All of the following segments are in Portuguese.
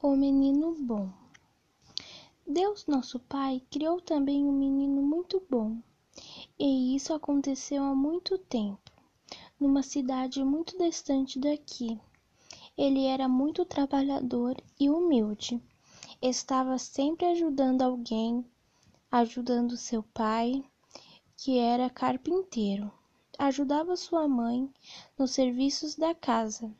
O menino bom. Deus, nosso Pai, criou também um menino muito bom. E isso aconteceu há muito tempo, numa cidade muito distante daqui. Ele era muito trabalhador e humilde. Estava sempre ajudando alguém, ajudando seu pai, que era carpinteiro. Ajudava sua mãe nos serviços da casa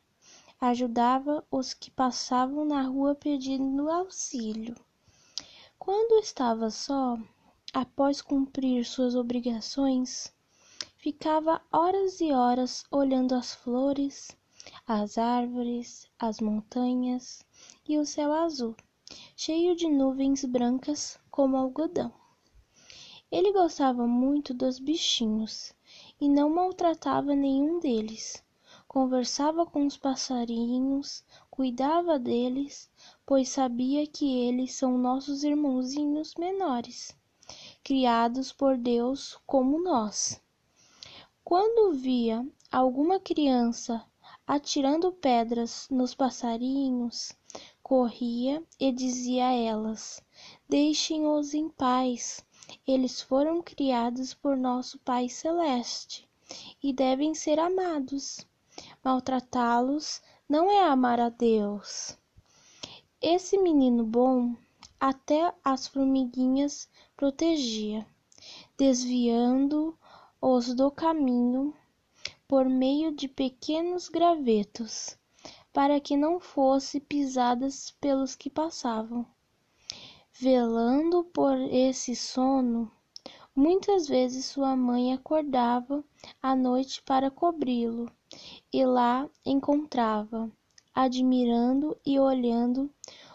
ajudava os que passavam na rua pedindo auxílio. Quando estava só, após cumprir suas obrigações, ficava horas e horas olhando as flores, as árvores, as montanhas e o céu azul, cheio de nuvens brancas como algodão. Ele gostava muito dos bichinhos e não maltratava nenhum deles conversava com os passarinhos, cuidava deles, pois sabia que eles são nossos irmãozinhos menores, criados por Deus como nós. Quando via alguma criança atirando pedras nos passarinhos, corria e dizia a elas: Deixem-os em paz. Eles foram criados por nosso Pai Celeste e devem ser amados. Maltratá-los não é amar a Deus. Esse menino bom até as formiguinhas protegia, desviando-os do caminho por meio de pequenos gravetos, para que não fossem pisadas pelos que passavam. Velando por esse sono, muitas vezes sua mãe acordava à noite para cobri-lo e lá encontrava, admirando e olhando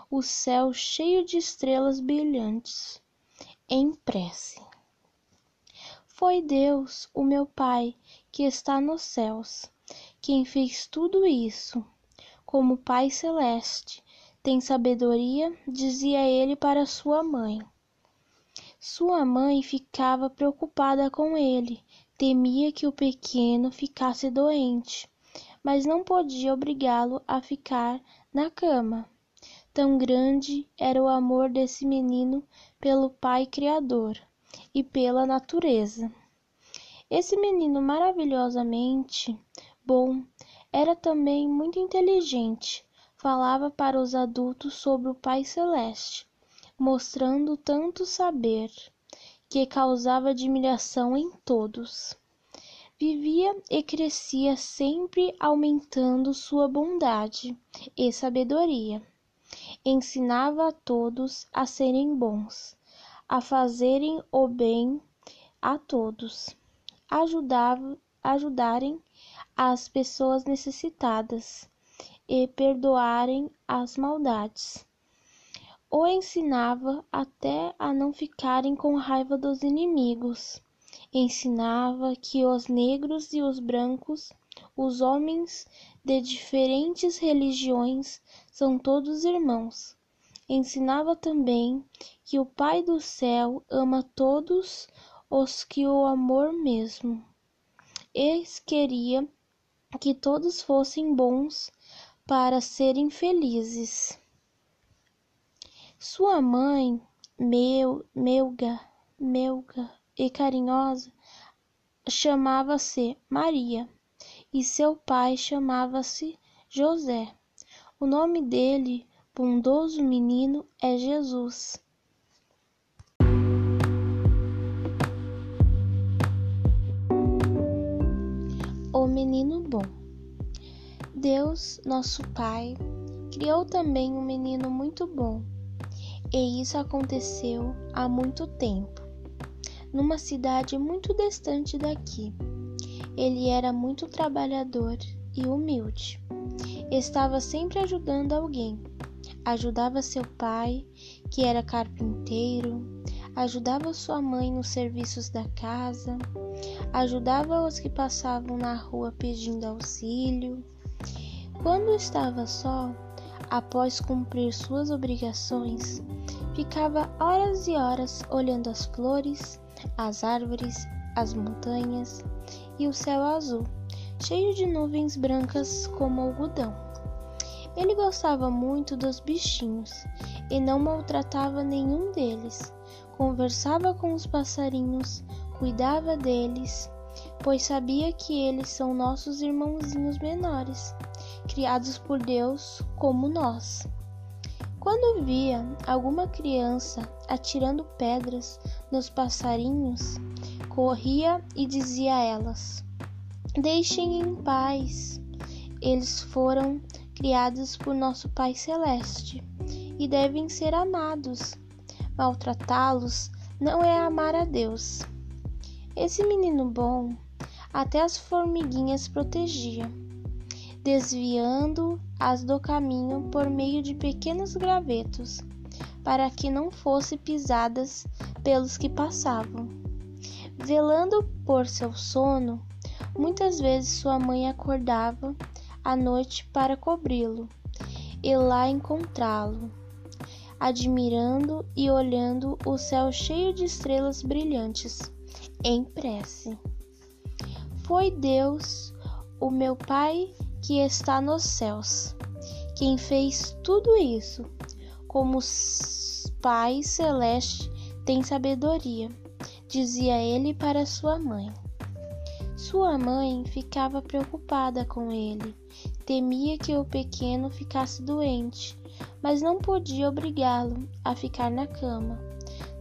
o céu cheio de estrelas brilhantes, em prece. Foi Deus, o meu Pai, que está nos céus, quem fez tudo isso. Como Pai Celeste, tem sabedoria, dizia ele para sua mãe. Sua mãe ficava preocupada com ele Temia que o pequeno ficasse doente, mas não podia obrigá-lo a ficar na cama. Tão grande era o amor desse menino pelo Pai Criador e pela natureza. Esse menino maravilhosamente bom era também muito inteligente. Falava para os adultos sobre o Pai Celeste, mostrando tanto saber que causava admiração em todos. Vivia e crescia sempre aumentando sua bondade e sabedoria. Ensinava a todos a serem bons, a fazerem o bem a todos, ajudava, ajudarem as pessoas necessitadas e perdoarem as maldades o ensinava até a não ficarem com raiva dos inimigos. Ensinava que os negros e os brancos, os homens de diferentes religiões, são todos irmãos. Ensinava também que o Pai do céu ama todos os que o amor mesmo. E queria que todos fossem bons para serem felizes. Sua mãe, meu, meuga, meuga e carinhosa, chamava-se Maria e seu pai chamava-se José. O nome dele, bondoso menino, é Jesus. O menino bom. Deus, nosso Pai, criou também um menino muito bom e isso aconteceu há muito tempo, numa cidade muito distante daqui. Ele era muito trabalhador e humilde. Estava sempre ajudando alguém. Ajudava seu pai, que era carpinteiro, ajudava sua mãe nos serviços da casa, ajudava os que passavam na rua pedindo auxílio. Quando estava só, após cumprir suas obrigações, ficava horas e horas olhando as flores, as árvores, as montanhas e o céu azul, cheio de nuvens brancas como algodão. Ele gostava muito dos bichinhos e não maltratava nenhum deles. Conversava com os passarinhos, cuidava deles, pois sabia que eles são nossos irmãozinhos menores, criados por Deus como nós. Quando via alguma criança atirando pedras nos passarinhos, corria e dizia a elas: Deixem em paz. Eles foram criados por nosso Pai Celeste e devem ser amados. Maltratá-los não é amar a Deus. Esse menino bom até as formiguinhas protegia, desviando-as do caminho por meio de pequenos gravetos, para que não fossem pisadas pelos que passavam. Velando por seu sono, muitas vezes sua mãe acordava à noite para cobri-lo e lá encontrá-lo, admirando e olhando o céu cheio de estrelas brilhantes, em prece. Foi Deus, o meu Pai que está nos céus, quem fez tudo isso. Como Pai Celeste tem sabedoria, dizia ele para sua mãe. Sua mãe ficava preocupada com ele, temia que o pequeno ficasse doente, mas não podia obrigá-lo a ficar na cama.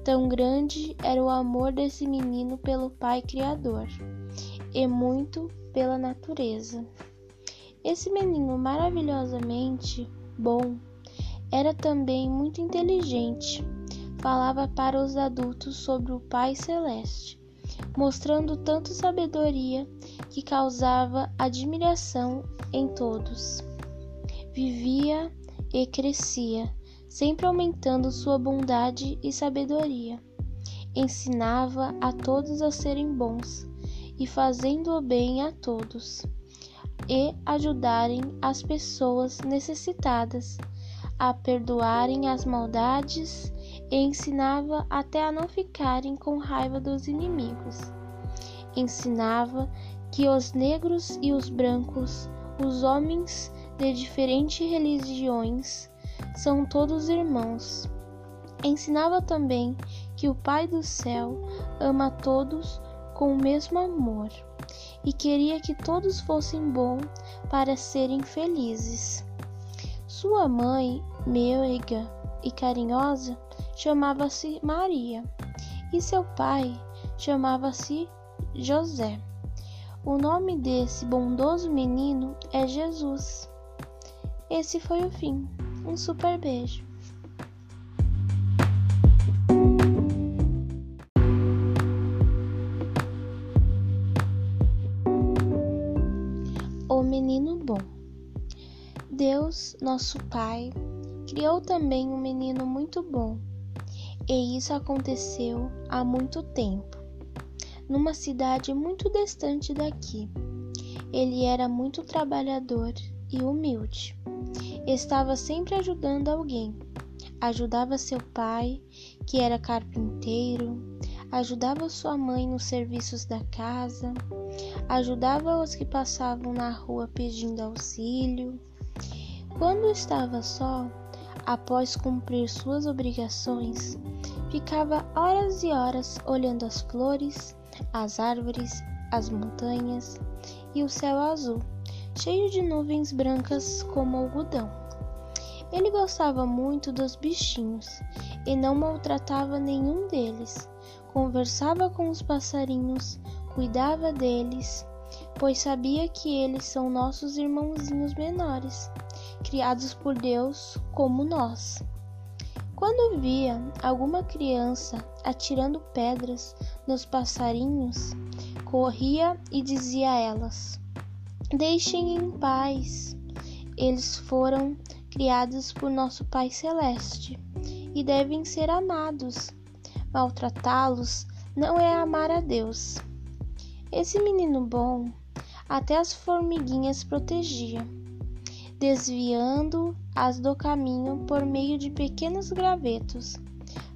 Tão grande era o amor desse menino pelo Pai Criador e muito pela natureza. Esse menino maravilhosamente bom era também muito inteligente. Falava para os adultos sobre o Pai Celeste mostrando tanto sabedoria que causava admiração em todos. Vivia e crescia, sempre aumentando sua bondade e sabedoria. Ensinava a todos a serem bons e fazendo o bem a todos, e ajudarem as pessoas necessitadas a perdoarem as maldades e ensinava até a não ficarem com raiva dos inimigos. Ensinava que os negros e os brancos, os homens de diferentes religiões, são todos irmãos. Ensinava também que o Pai do céu ama todos com o mesmo amor e queria que todos fossem bons para serem felizes. Sua mãe, meiga e carinhosa, chamava-se Maria e seu pai chamava-se José. O nome desse bondoso menino é Jesus. Esse foi o fim. Um super beijo. Deus, nosso Pai, criou também um menino muito bom e isso aconteceu há muito tempo, numa cidade muito distante daqui. Ele era muito trabalhador e humilde. Estava sempre ajudando alguém. Ajudava seu pai, que era carpinteiro, ajudava sua mãe nos serviços da casa, ajudava os que passavam na rua pedindo auxílio. Quando estava só, após cumprir suas obrigações, ficava horas e horas olhando as flores, as árvores, as montanhas e o céu azul, cheio de nuvens brancas como algodão. Ele gostava muito dos bichinhos e não maltratava nenhum deles. Conversava com os passarinhos, cuidava deles, pois sabia que eles são nossos irmãozinhos menores criados por Deus como nós. Quando via alguma criança atirando pedras nos passarinhos, corria e dizia a elas: Deixem em paz. Eles foram criados por nosso Pai Celeste e devem ser amados. Maltratá-los não é amar a Deus. Esse menino bom até as formiguinhas protegia desviando-as do caminho por meio de pequenos gravetos,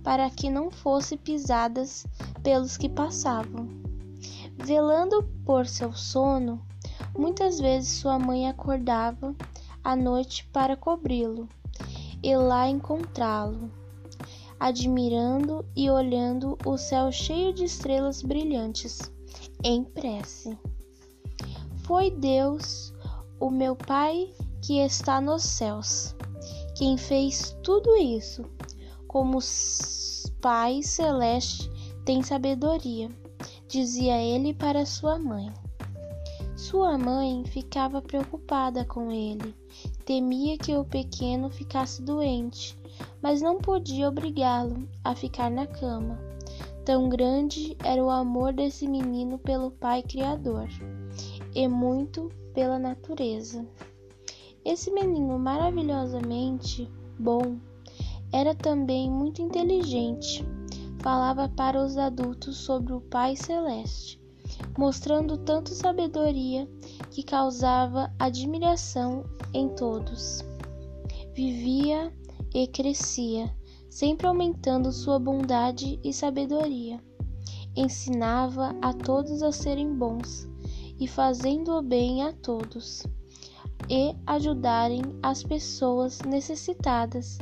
para que não fossem pisadas pelos que passavam. Velando por seu sono, muitas vezes sua mãe acordava à noite para cobri-lo e lá encontrá-lo, admirando e olhando o céu cheio de estrelas brilhantes, em prece. Foi Deus, o meu Pai que está nos céus, quem fez tudo isso, como Pai Celeste tem sabedoria, dizia ele para sua mãe. Sua mãe ficava preocupada com ele, temia que o pequeno ficasse doente, mas não podia obrigá-lo a ficar na cama. Tão grande era o amor desse menino pelo Pai Criador e muito pela natureza. Esse menino maravilhosamente bom era também muito inteligente. Falava para os adultos sobre o Pai Celeste mostrando tanto sabedoria que causava admiração em todos. Vivia e crescia, sempre aumentando sua bondade e sabedoria. Ensinava a todos a serem bons e fazendo o bem a todos, e ajudarem as pessoas necessitadas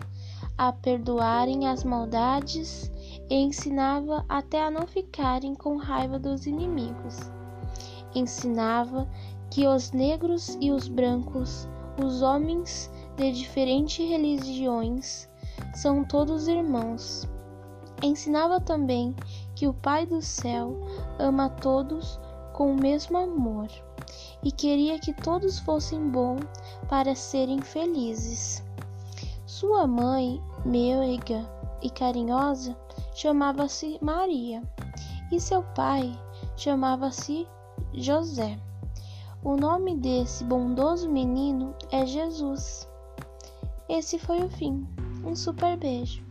a perdoarem as maldades e ensinava até a não ficarem com raiva dos inimigos. Ensinava que os negros e os brancos, os homens de diferentes religiões, são todos irmãos. Ensinava também que o Pai do céu ama todos com o mesmo amor e queria que todos fossem bons para serem felizes. Sua mãe, meiga e carinhosa, chamava-se Maria e seu pai chamava-se José. O nome desse bondoso menino é Jesus. Esse foi o fim. Um super beijo.